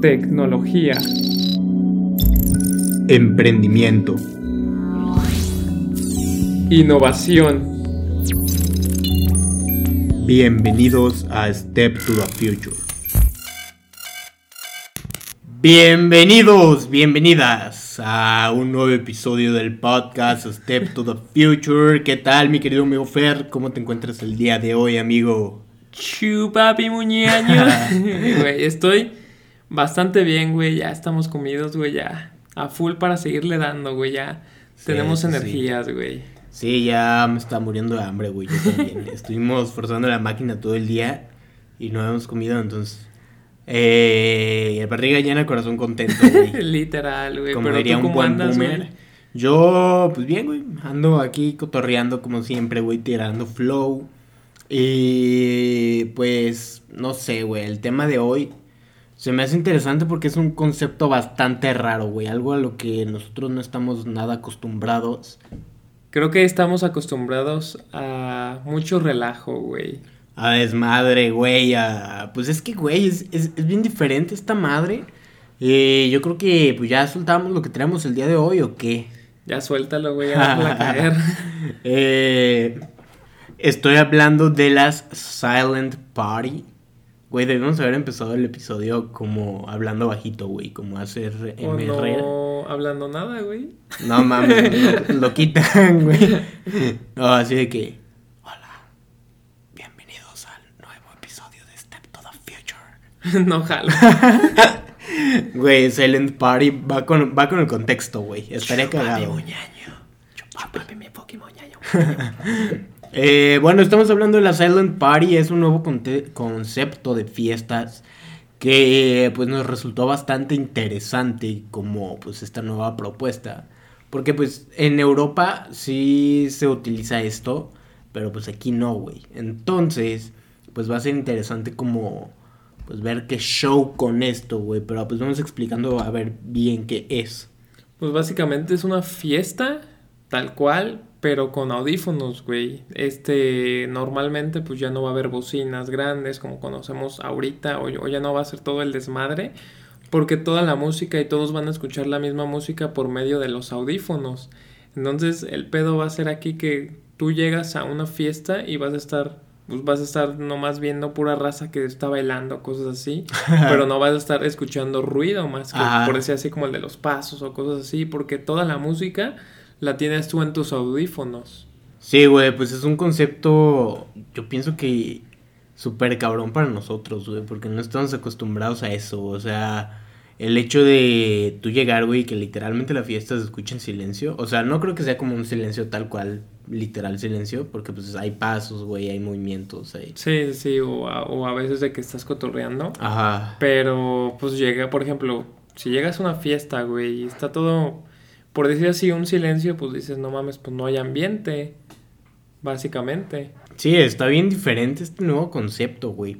tecnología, emprendimiento, innovación. Bienvenidos a Step to the Future. Bienvenidos, bienvenidas a un nuevo episodio del podcast Step to the Future. ¿Qué tal, mi querido amigo Fer? ¿Cómo te encuentras el día de hoy, amigo? Chupapi muñeño. estoy bastante bien, güey. Ya estamos comidos, güey. Ya a full para seguirle dando, güey. Ya tenemos energías, güey. Sí, ya me está muriendo de hambre, güey. Yo también. Estuvimos forzando la máquina todo el día y no hemos comido, entonces. Eh, el barriga llena, corazón contento, güey. Literal, güey. Como diría un buen boomer. Yo, pues bien, güey. Ando aquí cotorreando como siempre, güey, tirando flow. Y pues, no sé, güey. El tema de hoy se me hace interesante porque es un concepto bastante raro, güey. Algo a lo que nosotros no estamos nada acostumbrados. Creo que estamos acostumbrados a mucho relajo, güey. A desmadre, güey. Pues es que, güey, es, es, bien diferente esta madre. Eh, yo creo que pues ya soltamos lo que tenemos el día de hoy, ¿o qué? Ya suéltalo, güey, a caer. eh, estoy hablando de las Silent Party. Güey, debemos haber empezado el episodio como hablando bajito, güey, como hacer MR. no hablando nada, güey. No mames, lo, quitan, güey. No, así de que. Hola. Bienvenidos al nuevo episodio de Step to the Future. no jalo. Güey, Silent Party va con, va con el contexto, güey. Estaría cagado. Chupapi mi fucking moñaño. Eh, bueno, estamos hablando de la Silent Party, es un nuevo concepto de fiestas que pues nos resultó bastante interesante como pues esta nueva propuesta. Porque pues en Europa sí se utiliza esto, pero pues aquí no, güey. Entonces, pues va a ser interesante como pues ver qué show con esto, güey. Pero pues vamos explicando a ver bien qué es. Pues básicamente es una fiesta tal cual, pero con audífonos, güey. Este, normalmente pues ya no va a haber bocinas grandes como conocemos ahorita, o, ya no va a ser todo el desmadre, porque toda la música y todos van a escuchar la misma música por medio de los audífonos. Entonces el pedo va a ser aquí que tú llegas a una fiesta y vas a estar pues vas a estar nomás viendo pura raza que está bailando, cosas así, pero no vas a estar escuchando ruido más que por decir así como el de los pasos o cosas así, porque toda la música la tienes tú en tus audífonos. Sí, güey, pues es un concepto, yo pienso que súper cabrón para nosotros, güey, porque no estamos acostumbrados a eso, o sea, el hecho de tú llegar, güey, que literalmente la fiesta se escucha en silencio, o sea, no creo que sea como un silencio tal cual, literal silencio, porque pues hay pasos, güey, hay movimientos ahí. Sí, sí, o a, o a veces de que estás cotorreando. Ajá. Pero, pues llega, por ejemplo, si llegas a una fiesta, güey, y está todo por decir así, un silencio, pues dices, no mames, pues no hay ambiente, básicamente. Sí, está bien diferente este nuevo concepto, güey.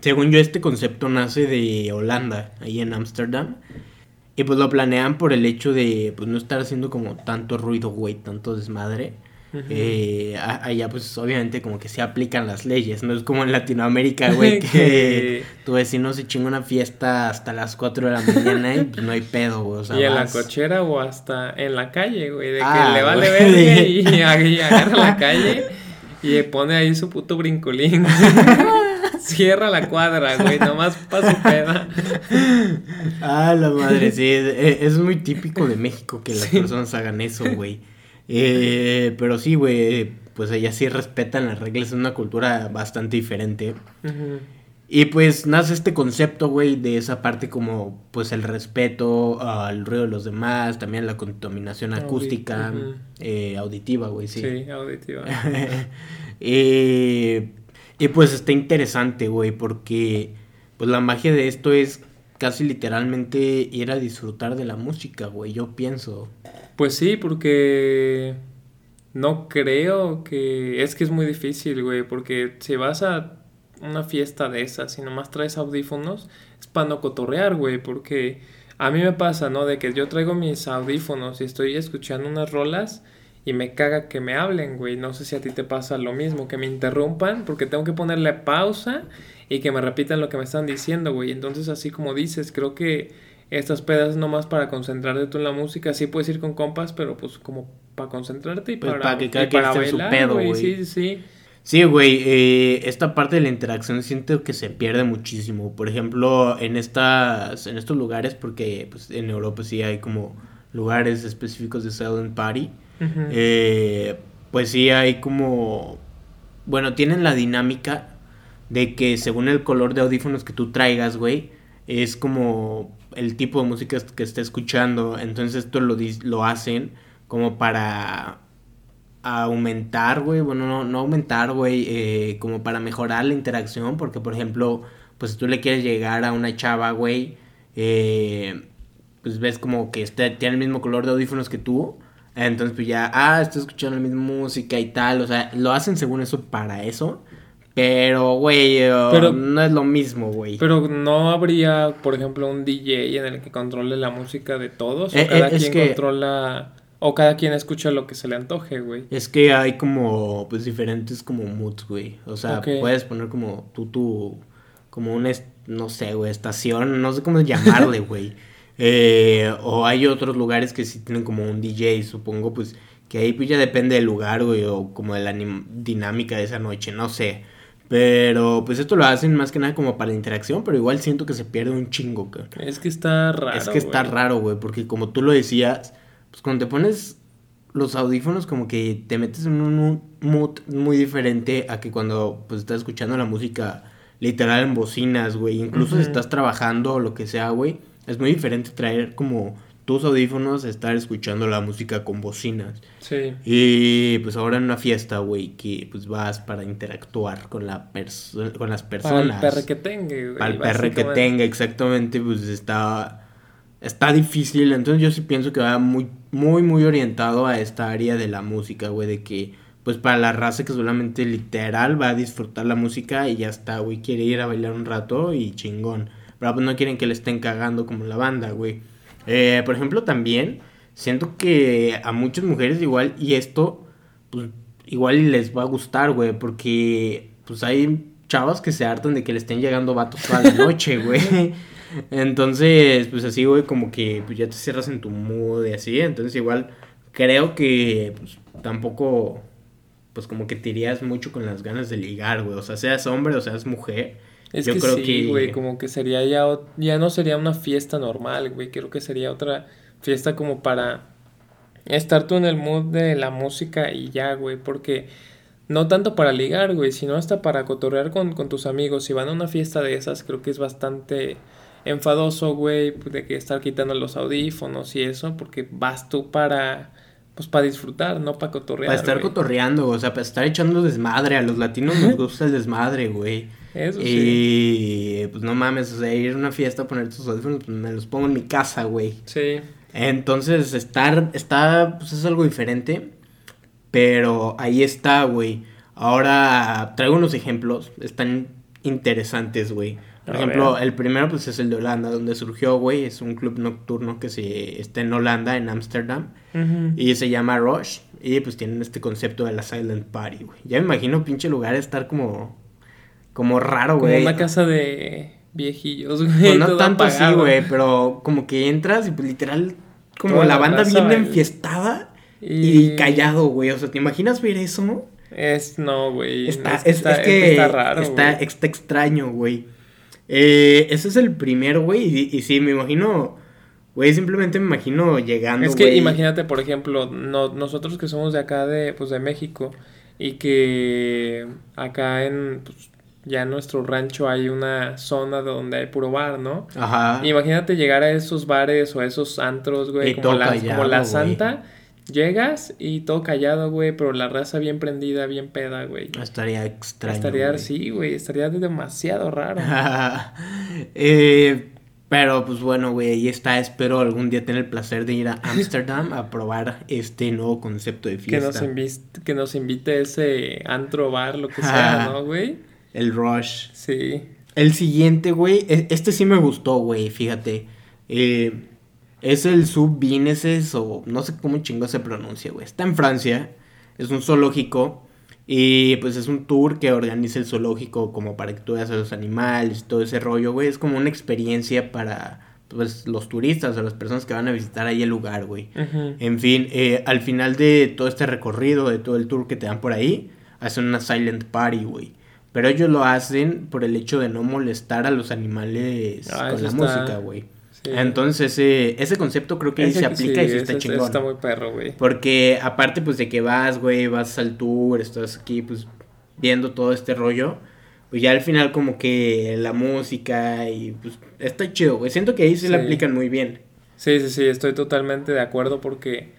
Según yo, este concepto nace de Holanda, ahí en Ámsterdam. Y pues lo planean por el hecho de pues no estar haciendo como tanto ruido, güey, tanto desmadre eh, allá pues obviamente como que se aplican las leyes, no es como en Latinoamérica, güey, que tu vecino se chinga una fiesta hasta las 4 de la mañana y pues no hay pedo, güey. y en la cochera o hasta en la calle, güey, de que ah, le vale ver y, y, agarra la calle y pone ahí su puto brincolín. Cierra la cuadra, güey, nomás para su peda. Ah, la madre, sí, es, muy típico de México que las personas hagan eso, güey. Eh, pero sí, güey, pues allá sí respetan las reglas, es una cultura bastante diferente. Y pues nace este concepto, güey, de esa parte como, pues el respeto al ruido de los demás, también la contaminación acústica, eh, auditiva, güey, sí. Sí, auditiva. Eh, y pues está interesante, güey, porque pues la magia de esto es casi literalmente ir a disfrutar de la música, güey, yo pienso. Pues sí, porque no creo que... Es que es muy difícil, güey, porque si vas a una fiesta de esas y nomás traes audífonos, es para no cotorrear, güey, porque a mí me pasa, ¿no? De que yo traigo mis audífonos y estoy escuchando unas rolas y me caga que me hablen, güey. No sé si a ti te pasa lo mismo, que me interrumpan porque tengo que ponerle pausa y que me repitan lo que me están diciendo, güey. Entonces, así como dices, creo que estas pedas nomás para concentrarte tú en la música. Sí puedes ir con compas, pero pues como para concentrarte y Pues para, para que cada y para esté en su pedo, güey. Sí, sí, sí. Güey, eh, esta parte de la interacción siento que se pierde muchísimo. Por ejemplo, en estas, en estos lugares, porque pues, en Europa sí hay como lugares específicos de Silent Party. Eh, pues sí hay como, bueno, tienen la dinámica de que según el color de audífonos que tú traigas, güey, es como el tipo de música que esté escuchando. Entonces esto lo, lo hacen como para aumentar, güey, bueno, no, no aumentar, güey, eh, como para mejorar la interacción, porque por ejemplo, pues si tú le quieres llegar a una chava, güey, eh, pues ves como que está, tiene el mismo color de audífonos que tú, entonces pues ya, ah, está escuchando la misma música y tal, o sea, lo hacen según eso para eso, pero, güey, eh, Pero- no es lo mismo, güey. Pero no habría, por ejemplo, un DJ en el que controle la música de todos. O Eh, cada eh, quien que- controla. O cada quien escucha lo que se le antoje, güey. Es que hay como, pues, diferentes como moods, güey. O sea, puedes poner como tú, tú, como una, no sé, güey, estación, no sé cómo llamarle, güey. Eh, o hay otros lugares que sí tienen como un DJ, supongo, pues, que ahí pues ya depende del lugar, güey, o como de la dinámica de esa noche, no sé. Pero, pues, esto lo hacen más que nada como para la interacción, pero igual siento que se pierde un chingo, cabrón. Es que está raro. Es que está raro, güey, porque como tú lo decías, pues cuando te pones los audífonos como que te metes en un mood muy diferente a que cuando pues estás escuchando la música literal en bocinas, güey, incluso si estás trabajando o lo que sea, güey, es muy diferente traer como tus audífonos estar escuchando la música con bocinas. Sí. Y pues ahora en una fiesta, güey, que pues vas para interactuar con la con las Para personas. el perre que tenga, güey. Para el perre que tenga, exactamente, pues está, está difícil. Entonces yo sí pienso que va muy, muy, muy orientado a esta área de la música, güey, de que, pues para la raza que solamente literal va a disfrutar la música y ya está, güey, quiere ir a bailar un rato y chingón. Pero pues no quieren que le estén cagando como la banda, güey. Eh, por ejemplo, también siento que a muchas mujeres igual, y esto, pues igual les va a gustar, güey, porque pues hay chavas que se hartan de que le estén llegando vatos toda la noche, güey. Entonces, pues así, güey, como que pues ya te cierras en tu mood y así. Entonces, igual creo que pues tampoco, pues como que te irías mucho con las ganas de ligar, güey. O sea, seas hombre o seas mujer. Es yo que creo sí, que- güey, como que sería ya, ya no sería una fiesta normal, güey, creo que sería otra fiesta como para estar tú en el mood de la música y ya, güey, porque no tanto para ligar, güey, sino hasta para cotorrear con, con tus amigos. Si van a una fiesta de esas, creo que es bastante enfadoso, güey, de que estar quitando los audífonos y eso, porque vas tú para, pues para disfrutar, no para cotorrear. Para estar cotorreando, o sea, para estar echando desmadre. A los latinos nos gusta el desmadre, güey. Eso sí. Y pues no mames, o sea, ir a una fiesta, poner tus audífonos, pues me los pongo en mi casa, güey. Sí. Entonces, estar, está, pues es algo diferente. Pero ahí está, güey. Ahora traigo unos ejemplos, están interesantes, güey. Por A ejemplo, ver. el primero pues es el de Holanda, donde surgió, güey. Es un club nocturno que se está en Holanda, en Ámsterdam. Y se llama Rush. Y pues tienen este concepto de la Silent Party, güey. Ya me imagino pinche lugar estar como. Como raro, Como güey. una casa de viejillos, güey. Pues no todo tanto así, güey, pero como que entras y pues literal. Como Toda la banda raza bien enfiestada y... Y- callado, güey. O sea, ¿te imaginas ver eso? Es, no, güey. Está, es está, es es que que está raro, está, güey. está extraño, güey. Eh, ese es el primero, güey. Y, y sí, me imagino. Güey, simplemente me imagino llegando. Es que imagínate, por ejemplo, no, nosotros que somos de acá, de, pues, de México, y que acá en, pues, ya en nuestro rancho hay una zona donde hay puro bar, ¿no? Ajá. Imagínate llegar a esos bares o a esos antros, güey, como la, callado, como la güey. santa. Llegas y todo callado, güey, pero la raza bien prendida, bien peda, güey. Estaría extraño. estaría, güey. sí, güey, estaría demasiado raro. Eh, pero pues bueno, güey, ahí está. Espero algún día tener el placer de ir a Ámsterdam a probar este nuevo concepto de Que fiesta. nos, invite, que nos invite ese antro bar, lo que sea, ¿no, güey? El Rush. Sí. El siguiente, güey, e- este sí me gustó, güey, fíjate. Eh, Es el Subvineses o no sé cómo chingo se pronuncia, güey. Está en Francia, es un zoológico y pues es un tour que organiza el zoológico como para que tú veas a los animales, todo ese rollo, güey. Es como una experiencia para pues los turistas o las personas que van a visitar ahí el lugar, güey. En fin, eh, al final de todo este recorrido, de todo el tour que te dan por ahí, hacen una silent party, güey. Pero ellos lo hacen por el hecho de no molestar a los animales Ah, con la está- música, güey. Sí. Entonces ese, ese concepto creo que ahí Ese se aplica sí, y sí está ese- chingón. ese Está muy perro, güey. Porque aparte pues de que vas, güey, vas al tour, estás aquí pues viendo todo este rollo, pues ya al final como que la música y pues está chido, güey. Siento que ahí sí, la aplican muy bien. Sí, sí, sí, estoy totalmente de acuerdo porque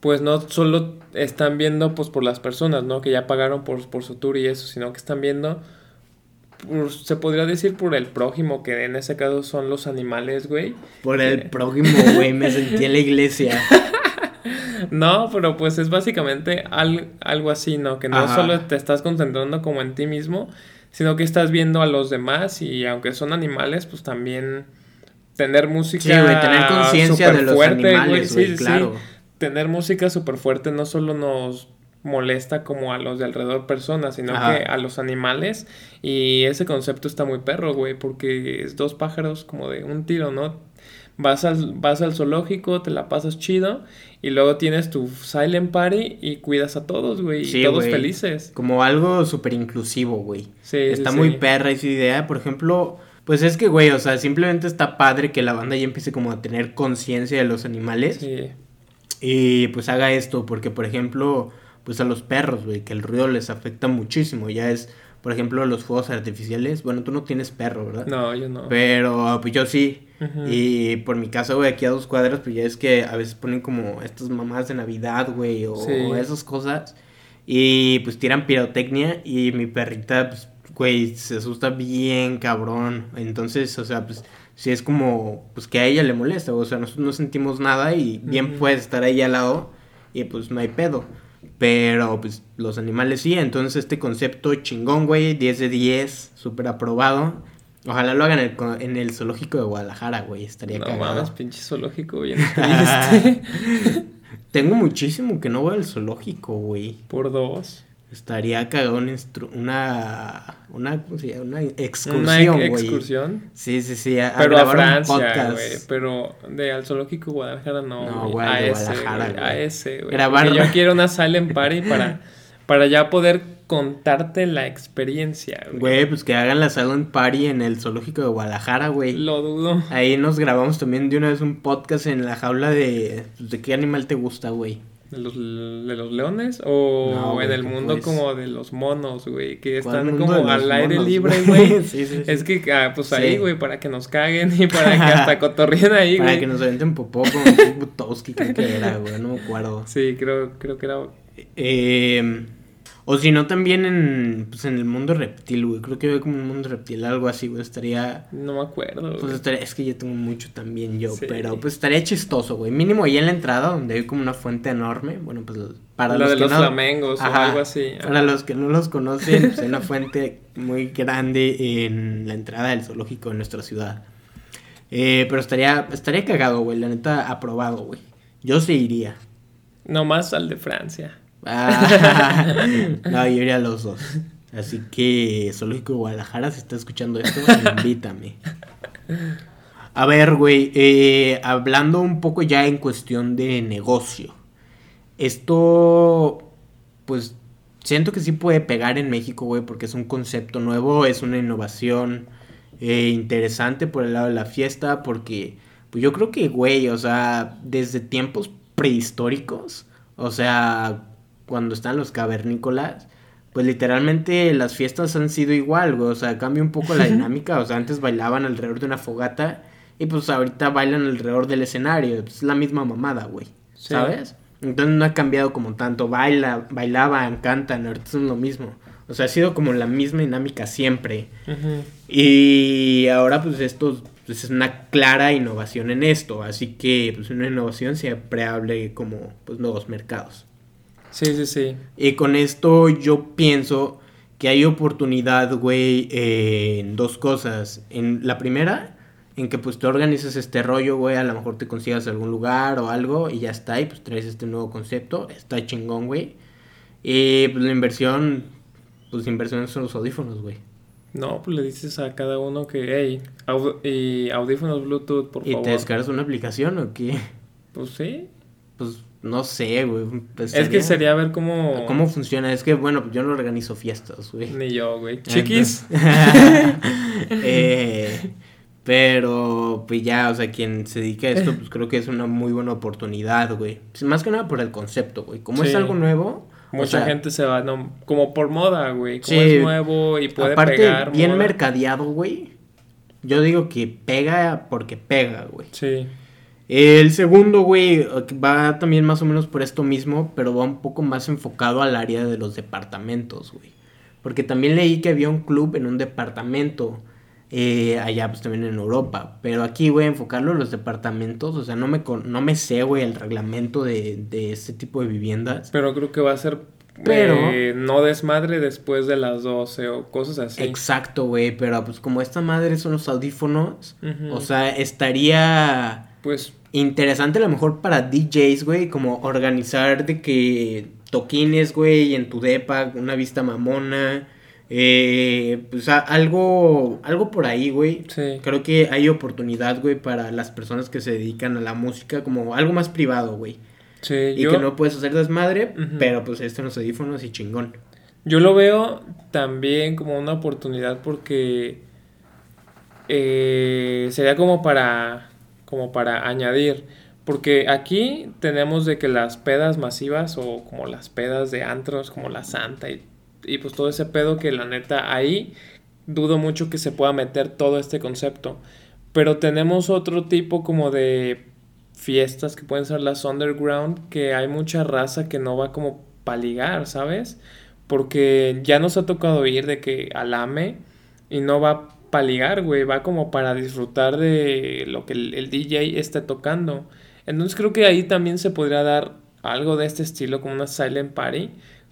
pues no solo están viendo pues por las personas, ¿no? Que ya pagaron por, por su tour y eso, sino que están viendo, por- se podría decir por el prójimo, que en ese caso son los animales, güey. Por el Sí. prójimo, güey, me sentí en la iglesia. No, pero pues es básicamente al- algo así, ¿no? Que no Ajá. solo te estás concentrando como en ti mismo, sino que estás viendo a los demás y aunque son animales, pues también tener música Sí, güey, tener conciencia de los animales, güey, sí, sí, claro. sí. Tener música súper fuerte no solo nos molesta como a los de alrededor personas, sino Ajá. que a los animales y ese concepto está muy perro, güey, porque es dos pájaros como de un tiro, ¿no? Vas al, vas al zoológico, te la pasas chido y luego tienes tu silent party y cuidas a todos, güey, Sí, y todos güey. felices. Como algo súper inclusivo, güey. Sí, Está sí, muy sí. perra esa idea. Por ejemplo, pues es que, güey, o sea, simplemente está padre que la banda ya empiece como a tener conciencia de los animales. Sí, Y pues haga esto, porque por ejemplo, pues a los perros, güey, que el ruido les afecta muchísimo. Ya es, por ejemplo, los fuegos artificiales. Bueno, tú no tienes perro, ¿verdad? no, yo no. Pero pues yo sí. Y por mi casa, güey, aquí a dos cuadras, pues ya es que a veces ponen como estas mamás de Navidad, güey, o Sí. esas cosas. Y pues tiran pirotecnia y mi perrita, pues, güey, se asusta bien cabrón. Entonces, o sea, pues, sí es como, pues que a ella le molesta, o sea, nosotros no sentimos nada y bien puede estar ahí al lado y pues no hay pedo. Pero pues los animales sí, entonces este concepto chingón, güey, 10 de 10, súper aprobado. Ojalá lo hagan en el, en el zoológico de Guadalajara, güey, estaría No cagado. mames, pinche zoológico bien triste. Tengo muchísimo que no voy al zoológico, güey. Por dos. Estaría cagado una, instru- una, una. Una Una excursión, ex- güey. excursión. Sí, sí, sí, a, Pero a un Francia, güey. Pero de al zoológico Guadalajara no. No, güey. a de ese, Guadalajara. A ese, güey. Grabar- yo quiero una silent party para, para ya poder contarte la experiencia, güey. Güey, pues que hagan la Silent Party en el zoológico de Guadalajara, güey. Lo dudo. Ahí nos grabamos también de una vez un podcast en la jaula de... pues, ¿De qué animal te gusta, güey? ¿De los, de los leones? ¿O No, güey, en el ¿qué mundo pues? como de los monos, güey? Que ¿Cuál están como al aire monos, libre, güey? Sí, sí, sí. Es que, ah, pues ahí, güey, para que nos caguen y para que hasta cotorreen ahí, Para güey. que nos aventen popó Steve Butowski, creo que era, güey, no me acuerdo. Sí, creo, creo que era... Eh, o si no, también en, pues, en el mundo reptil, güey. Creo que veo como un mundo reptil, algo así, güey. Estaría... No me acuerdo, Pues estaría, es que yo tengo mucho también yo, Sí. pero pues estaría chistoso, güey. Mínimo ahí en la entrada donde hay como una fuente enorme. Bueno, pues para Lo los de que los no... flamengos o algo así. Para los que no los conocen, pues, hay una fuente muy grande en la entrada del zoológico de nuestra ciudad. Eh, pero estaría, estaría cagado, güey. La neta, aprobado, güey. Yo sí iría. No más al de Francia. Ah, no, yo iría a los dos. Así que, Zoológico de Guadalajara, si estás escuchando esto, invítame. A ver, güey, eh, hablando un poco ya en cuestión de negocio. Esto, pues, siento que sí puede pegar en México, güey, porque es un concepto nuevo, es una innovación eh, interesante por el lado de la fiesta, porque, pues yo creo que, güey, o sea, desde tiempos prehistóricos, o sea, cuando están los cavernícolas, pues literalmente las fiestas han sido igual, güey, o sea, cambia un poco la dinámica, o sea, antes bailaban alrededor de una fogata y pues ahorita bailan alrededor del escenario, es la misma mamada, güey, Sí. ¿sabes? Entonces no ha cambiado como tanto, baila, bailaban, cantan, ahorita son lo mismo. O sea, ha sido como la misma dinámica siempre. Y ahora pues esto pues, es una clara innovación en esto, así que pues una innovación siempre hable como pues nuevos mercados. Sí, sí, sí. Y con esto yo pienso que hay oportunidad, güey, eh, en dos cosas. En la primera, en que pues tú organizas este rollo, güey, a lo mejor te consigas algún lugar o algo y ya está, y pues traes este nuevo concepto, está chingón, güey. Y pues la inversión, pues inversión son los audífonos, güey. No, pues le dices a cada uno que, hey, y audífonos Bluetooth, por favor. ¿Y te descargas una aplicación o qué? Pues sí. Pues no sé, güey. Pues, es que sería ver cómo... ¿Cómo funciona? Es que, bueno, yo no organizo fiestas, güey. Ni yo, güey. Chiquis. eh, pero, pues ya, o sea, quien se dedica a esto, pues creo que es una muy buena oportunidad, güey. Pues, más que nada por el concepto, güey. Como es algo nuevo... Mucha gente se va, no, como por moda, güey. Como es nuevo y puede aparte, pegar. bien mercadeado, güey. Yo digo que pega porque pega, güey. Sí. El segundo, güey, va también más o menos por esto mismo, pero va un poco más enfocado al área de los departamentos, güey. Porque también leí que había un club en un departamento, eh, allá pues también en Europa. Pero aquí, güey, enfocarlo en los departamentos, o sea, no me, no me sé, güey, el reglamento de, de este tipo de viviendas. Pero creo que va a ser pero eh, no desmadre después de las 12 o cosas así. Exacto, güey, pero pues como esta madre son los audífonos, o sea, estaría pues interesante a lo mejor para DJs, güey, como organizar de que toquines, güey, en tu depa, una vista mamona. Eh, pues algo, algo por ahí, güey. Sí. Creo que hay oportunidad, güey, para las personas que se dedican a la música, como algo más privado, güey. Sí, y que no puedes hacer desmadre, pero pues esto en los audífonos y chingón. Yo lo veo también como una oportunidad porque eh, sería como para como para añadir. Porque aquí tenemos de que las pedas masivas o como las pedas de antros, como la Santa y, y pues todo ese pedo que la neta ahí dudo mucho que se pueda meter todo este concepto. Pero tenemos otro tipo como de fiestas que pueden ser las underground, que hay mucha raza que no va como para ligar, ¿sabes? Porque ya nos ha tocado ir de que alame y no va para ligar, güey, va como para disfrutar de lo que el, DJ esté tocando. Entonces creo que ahí también se podría dar algo de este estilo, como una silent party.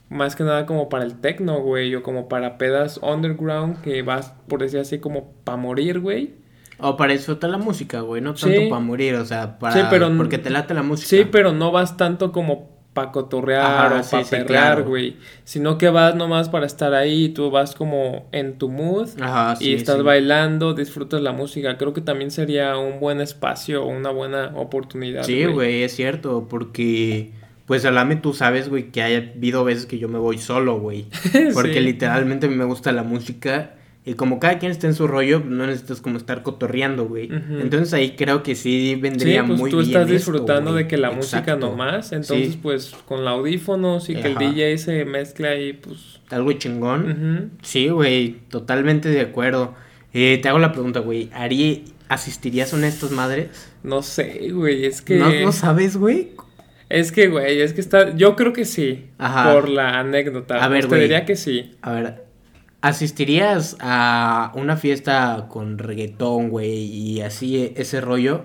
Más que nada como para el techno, güey, o como para pedas underground que vas, por decir así, como para morir, güey. O para disfrutar la música, güey, no tanto para morir, o sea, para... Sí, pero... Porque te late la música. Sí, pero no vas tanto como para cotorrear o para perrear, güey. Sino que vas nomás para estar ahí, tú vas como en tu mood Ajá, y estás bailando, disfrutas la música. Creo que también sería un buen espacio una buena oportunidad. Sí, güey, es cierto, porque pues alame tú sabes, güey, que haya habido veces que yo me voy solo, güey. Porque literalmente me gusta la música y como cada quien está en su rollo, no necesitas como estar cotorreando, güey. Entonces ahí creo que sí vendría sí, pues muy tú estás disfrutando de que la música nomás. Entonces, pues con audífonos y que el DJ se mezcla y pues. Algo chingón. Sí, güey, totalmente de acuerdo. Eh, te hago la pregunta, güey. ¿Harí, ¿Asistirías a una de estas madres? No sé, güey. Es que. ¿No, no sabes, güey? Es que, güey, es que está. Yo creo que sí. Ajá. Por la anécdota. A ver, güey. Te diría que sí. A ver, ¿Asistirías a una fiesta con reggaetón, güey, y así ese rollo?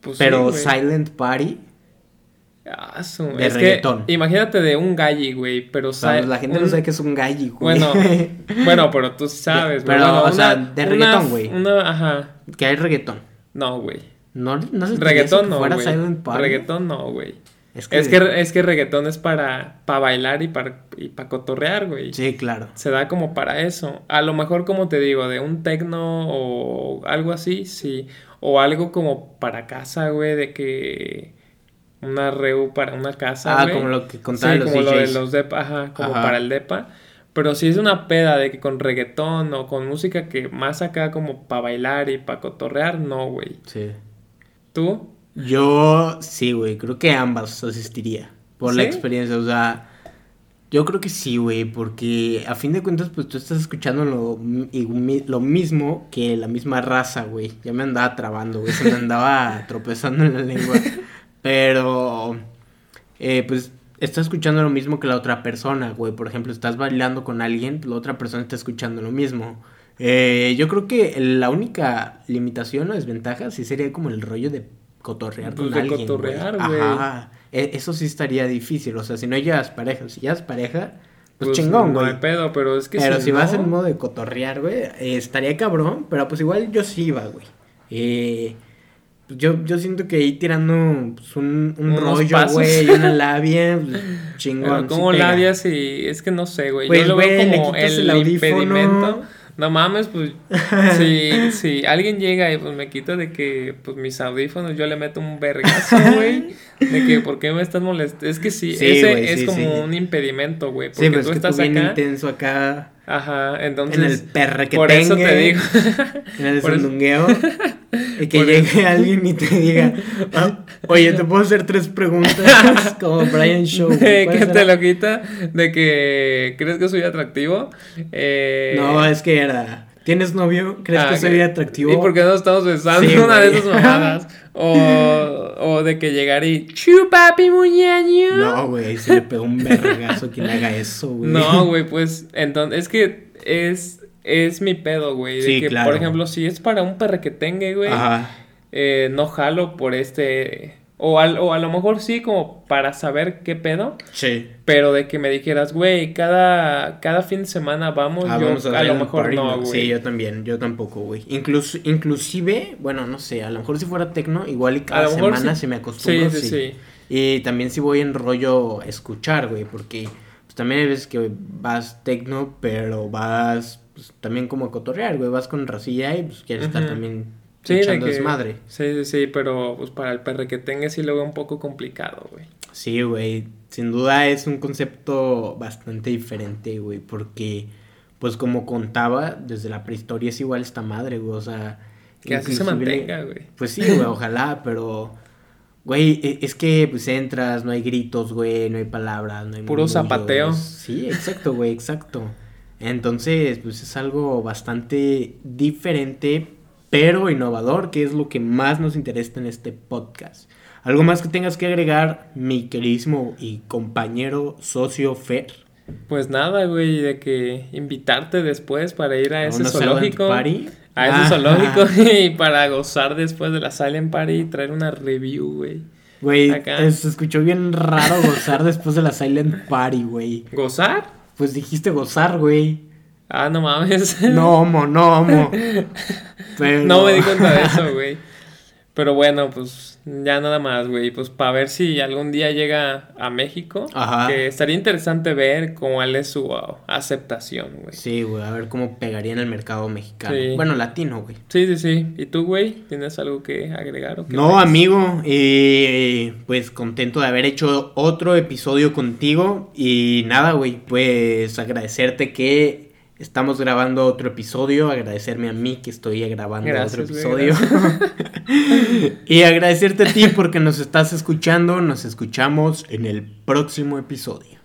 Pues pero Silent Party. Ah, de reggaetón. imagínate de un galli, güey, pero La gente no sabe que es un galli, güey. Bueno, bueno, pero tú sabes, güey. Pero, o sea, de reggaetón, güey. Una, ajá. Que hay reggaetón. No, güey. No, no Reggaetón no, güey. Reggaetón no, güey. Es que, es que, reggaetón es para, para bailar y para, y para cotorrear, güey. Sí, claro. Se da como para eso. A lo mejor, como te digo, de un tecno o algo así, sí. O algo como para casa, güey, de que una reu para una casa, Ah, como lo que contaban sí, como lo de los depa, ajá, como para el depa. Pero si es una peda de que con reggaetón o con música que más acá como para bailar y para cotorrear, no, güey. Sí. ¿Tú? Yo sí, güey, creo que ambas asistiría por la experiencia, o sea, yo creo que sí, güey, porque a fin de cuentas, pues tú estás escuchando lo, lo mismo que la misma raza, güey. Ya me andaba trabando, güey, se me andaba tropezando en la lengua. Pero, eh, pues, estás escuchando lo mismo que la otra persona, güey. Por ejemplo, estás bailando con alguien, la otra persona está escuchando lo mismo. Eh, yo creo que la única limitación o desventaja sí sería como el rollo de cotorrear pues con alguien. cotorrear, güey. Ajá. E, eso sí estaría difícil. O sea, si no llevas pareja, si llevas pareja, pues, pues chingón, güey. No hay pedo, pero es que Pero si, vas en modo de cotorrear, güey, estaría cabrón. Pero pues igual yo sí iba, güey. Eh, yo, yo siento que ahí tirando pues, un, rollo, güey, una labia, pues, chingón. Pero como sí y es que no sé, güey. Pues, Yo lo güey, veo como el, el audífono. impedimento. No mames, pues si, si alguien llega y pues me quita de que pues mis audífonos yo le meto un vergazo, güey. De que por qué me estás molestando. Es que sí, Sí, ese es sí, como sí. un impedimento, güey. Sí, Porque pues tú que tú estás bien acá. intenso acá Ajá, entonces. en el perre que por tenga. eso te digo. En el sandungueo. Y que Por llegue alguien y te diga, "Ah, oye, te puedo hacer tres preguntas como Brian Show. de ¿cuál que será?" te lo quita, de que crees que soy atractivo. Eh, No, es que era. ¿Tienes novio? ¿Crees ah, que soy atractivo? ¿Y por qué no estamos besando Sí, una de esas mamadas? O, o de que llegar y chu papi muñeño. No, güey, se le pegó un vergazo quien haga eso, güey. No, güey, pues entonces es que es es mi pedo, güey, de Sí, que claro. por ejemplo, si es para un perrequetengue, güey, Ajá. eh, no jalo por este o, al- o a lo mejor sí como para saber qué pedo, Sí. pero de que me dijeras, güey, cada cada fin de semana vamos, Ah, yo vamos a, hacer lo mejor party, no, güey. Sí, yo también, yo tampoco, güey. Incluso, inclusive, bueno, no sé, a lo mejor si fuera tecno, igual y cada semana sí. se me Sí, acostumbra. sí, sí. Y también si voy en rollo escuchar, güey, porque pues, también hay veces que vas tecno, pero vas pues, también como cotorrear, güey, vas con racilla y pues quieres estar también Sí, de echando que- desmadre. Sí, sí, sí, pero pues para el perrequetengue sí lo veo un poco complicado, güey. Sí, güey, sin duda es un concepto bastante diferente, güey, porque pues como contaba, desde la prehistoria es igual esta madre, güey, o sea... Que así se mantenga, güey. Pues sí, güey, ojalá, pero... Güey, e- es que pues entras, no hay gritos, güey, no hay palabras, no hay Puro murmullos. zapateo. Sí, exacto, güey, exacto. Entonces, pues es algo bastante diferente, pero innovador, que es lo que más nos interesa en este podcast. ¿Algo más que tengas que agregar, mi queridísimo y compañero socio Fer? Pues nada, güey, de que invitarte después para ir a ese zoológico. party? A ese Ah. zoológico y para gozar después de la Silent Party y traer una review, güey. Güey, eh, se escuchó bien raro gozar después de la Silent Party, güey. ¿Gozar? Pues dijiste gozar, güey. Ah, no mames. No, homo, no, homo. Pero... No me di cuenta de eso, güey. Pero bueno, pues ya nada más, güey. Pues para ver si algún día llega a México. Ajá. Que estaría interesante ver cuál es su uh, aceptación, güey. Sí, güey, a ver cómo pegaría en el mercado mexicano. Sí. Bueno, latino, güey. Sí, sí, sí. ¿Y tú, güey? ¿Tienes algo que agregar o qué No, amigo, eh, pues contento de haber hecho otro episodio contigo y nada, güey, pues agradecerte que estamos grabando otro episodio, agradecerme a mí que estoy grabando Gracias, otro episodio. y agradecerte a ti porque nos estás escuchando, nos escuchamos en el próximo episodio.